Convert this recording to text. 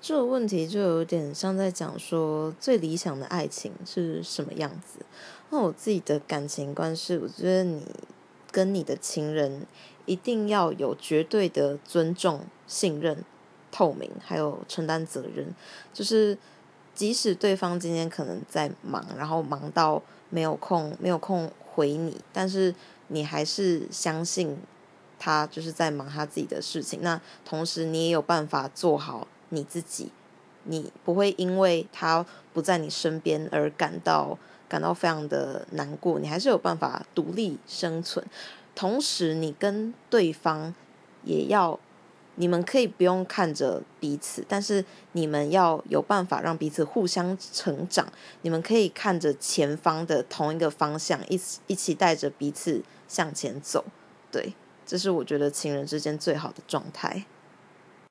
这个问题就有点像在讲说最理想的爱情是什么样子。那我自己的感情观是，我觉得你跟你的情人一定要有绝对的尊重、信任、透明，还有承担责任。就是即使对方今天可能在忙，然后忙到没有空、没有空回你，但是你还是相信他就是在忙他自己的事情。那同时你也有办法做好。你自己，你不会因为他不在你身边而感到感到非常的难过，你还是有办法独立生存。同时，你跟对方也要，你们可以不用看着彼此，但是你们要有办法让彼此互相成长。你们可以看着前方的同一个方向，一起一起带着彼此向前走。对，这是我觉得情人之间最好的状态。